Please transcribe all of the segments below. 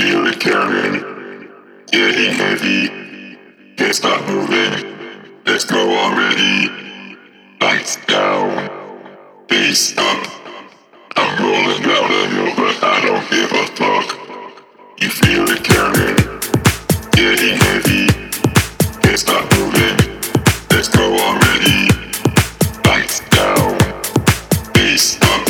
feel it coming, getting heavy. Can't stop moving. Let's go already. Lights down, bass up. I'm rolling down a hill, but I don't give a fuck. You feel it coming, getting heavy. Can't stop moving. Let's go already. Lights down, bass up.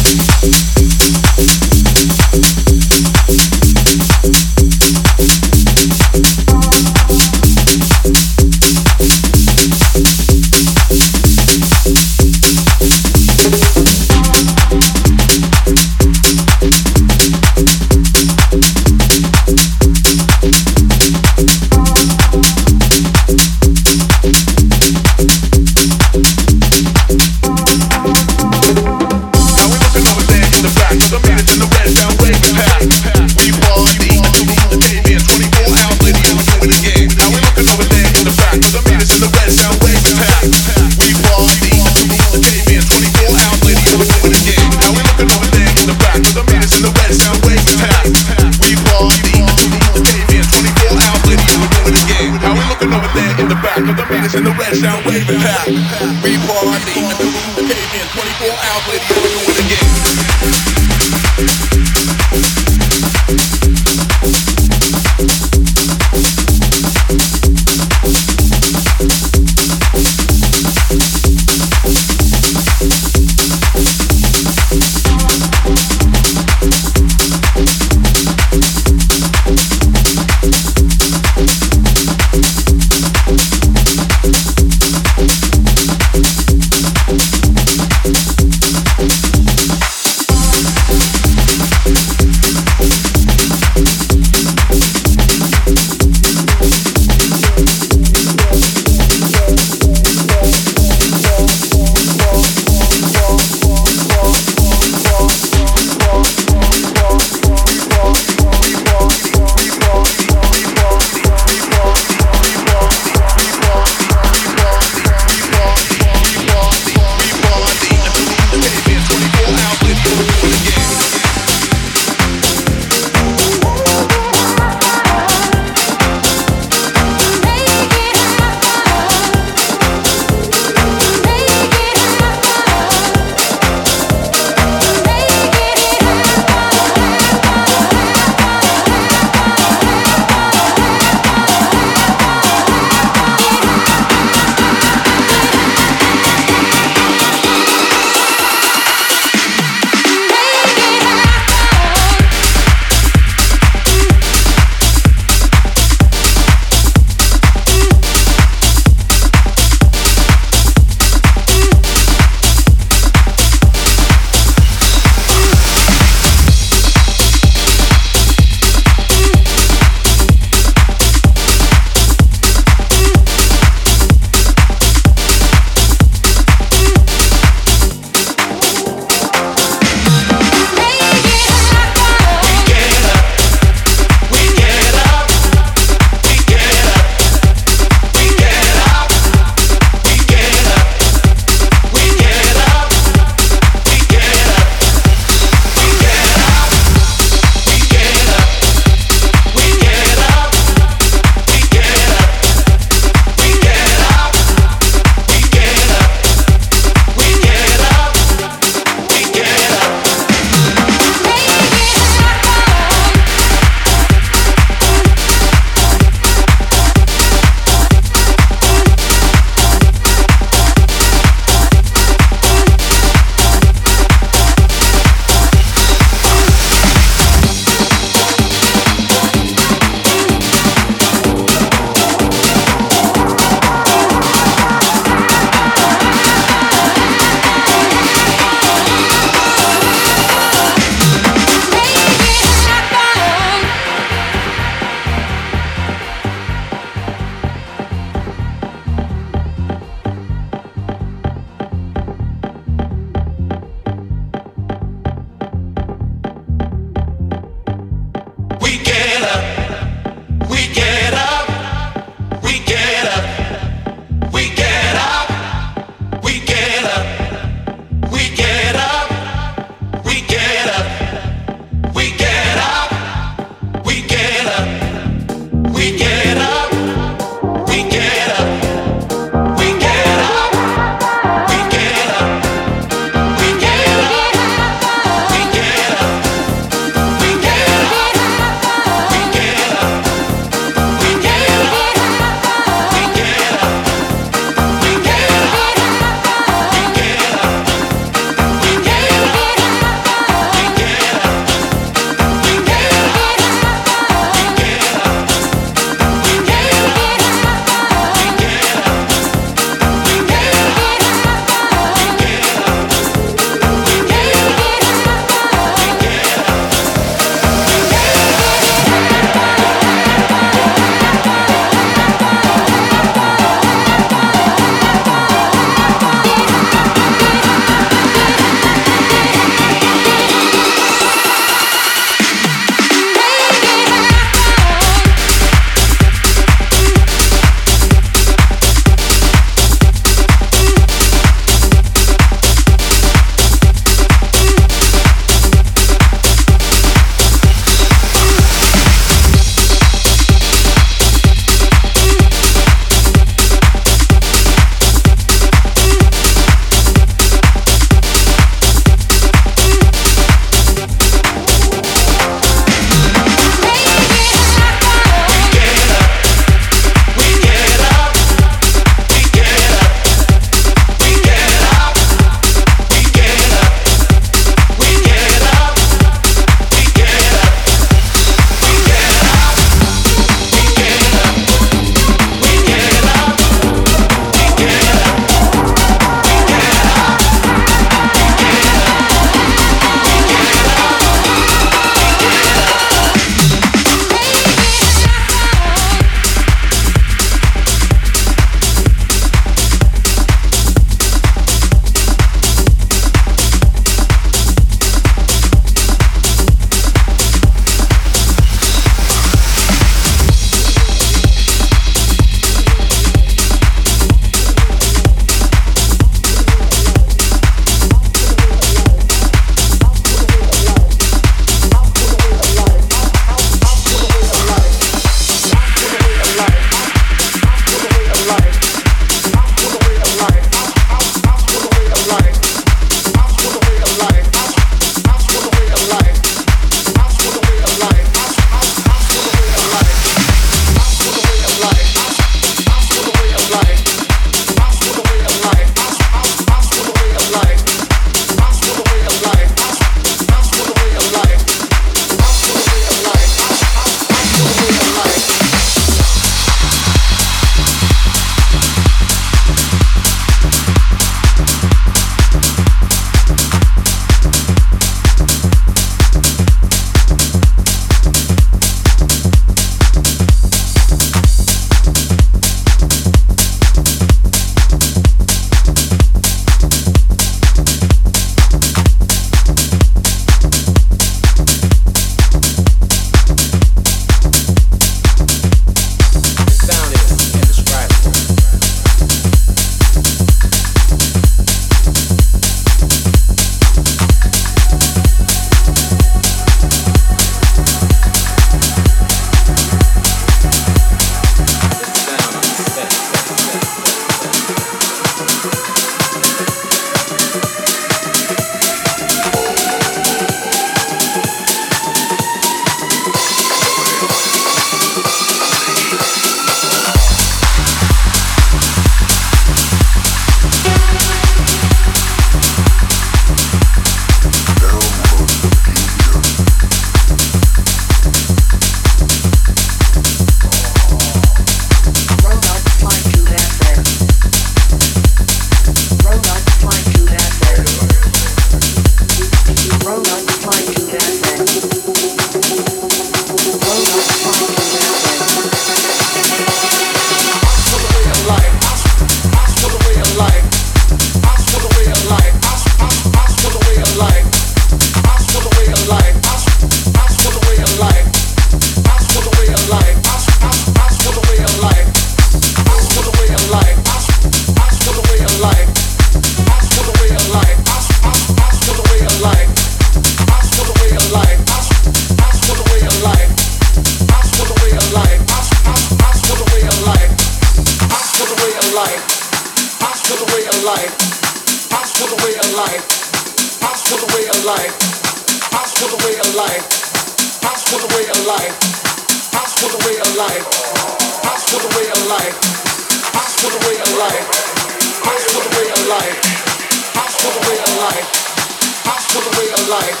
life.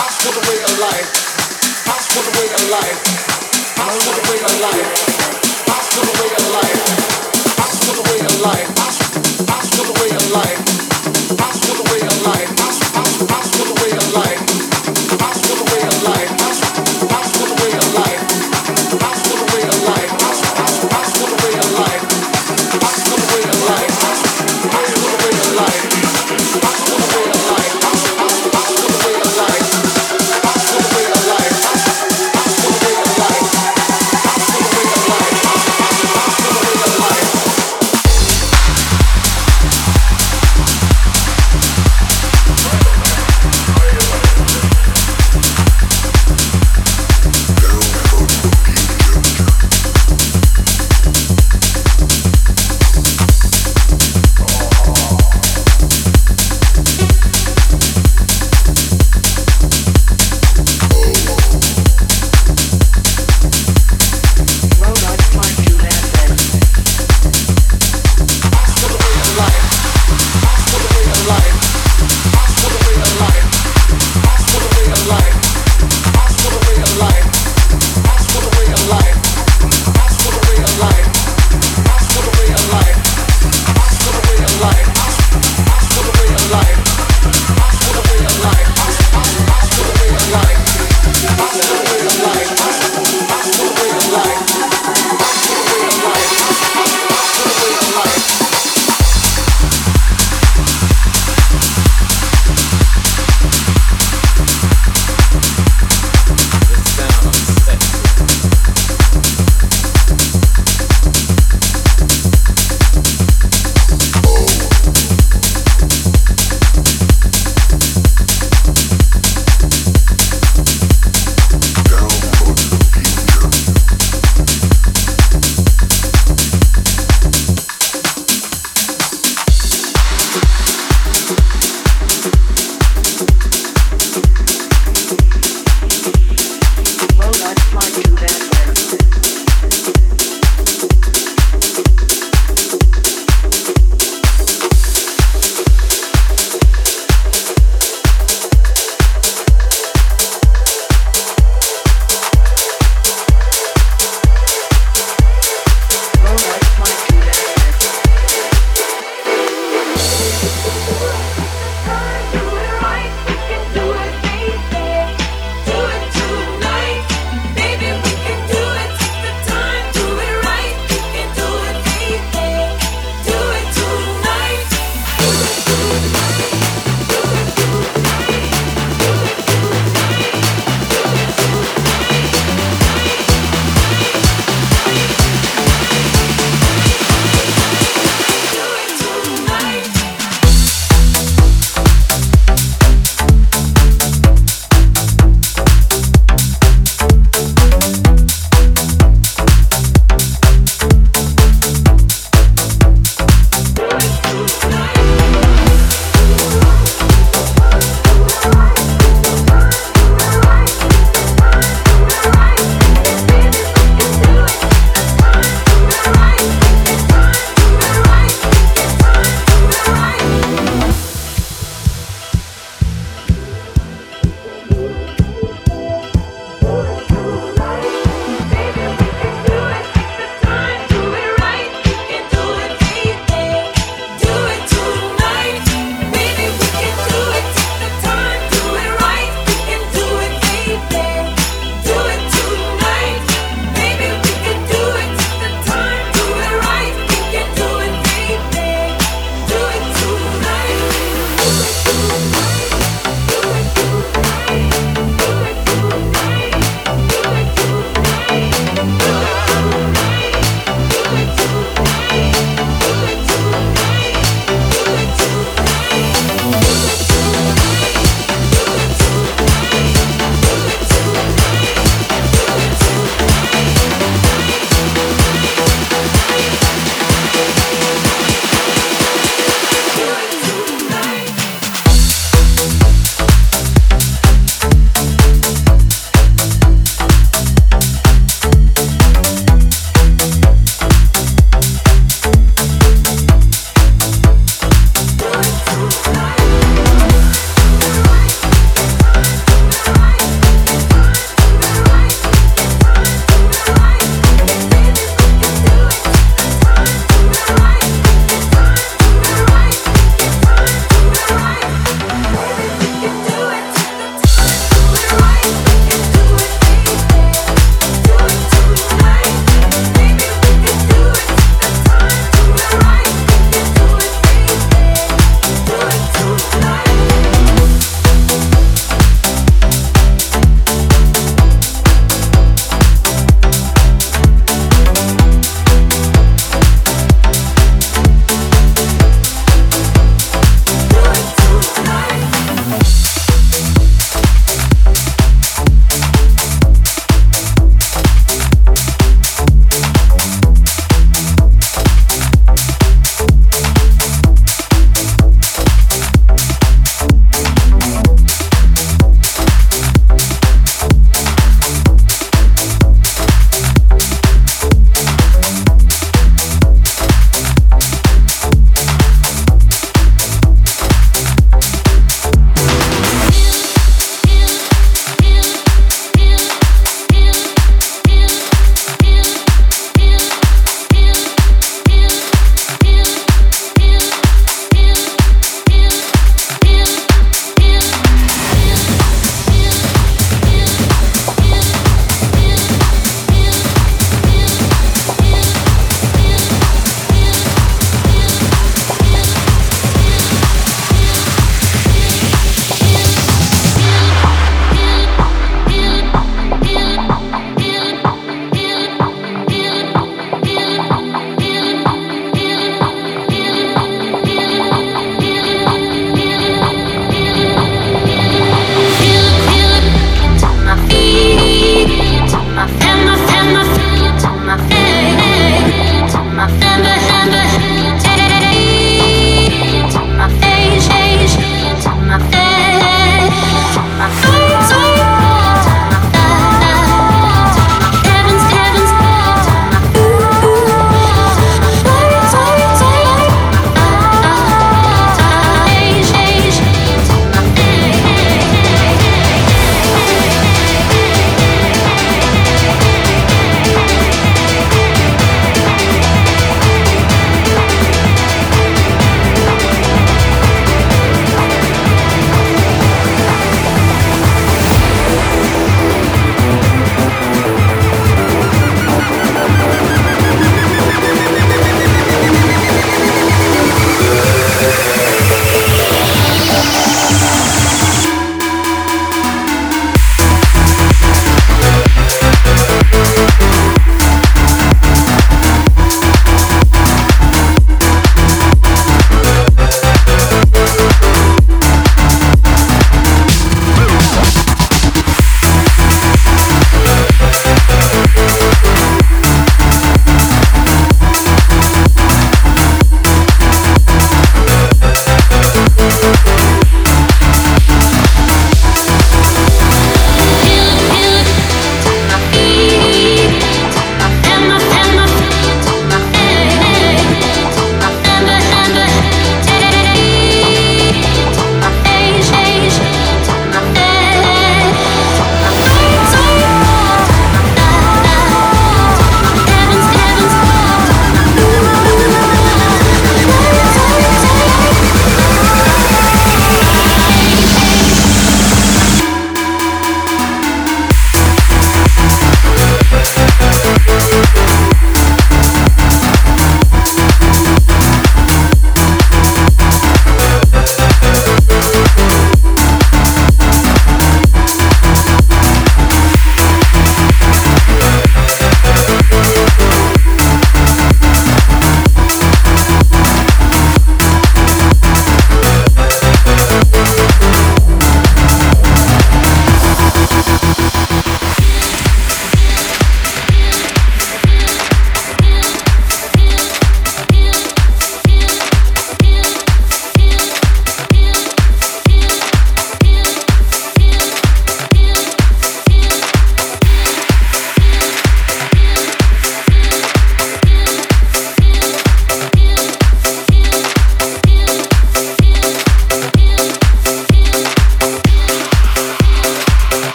Ask for the way of life. Ask for the way of life. Ask for the way of life. Ask for the way of life. Ask for the way of life. Ask for the way of life. Ask for the way of life. Ask for the way of life.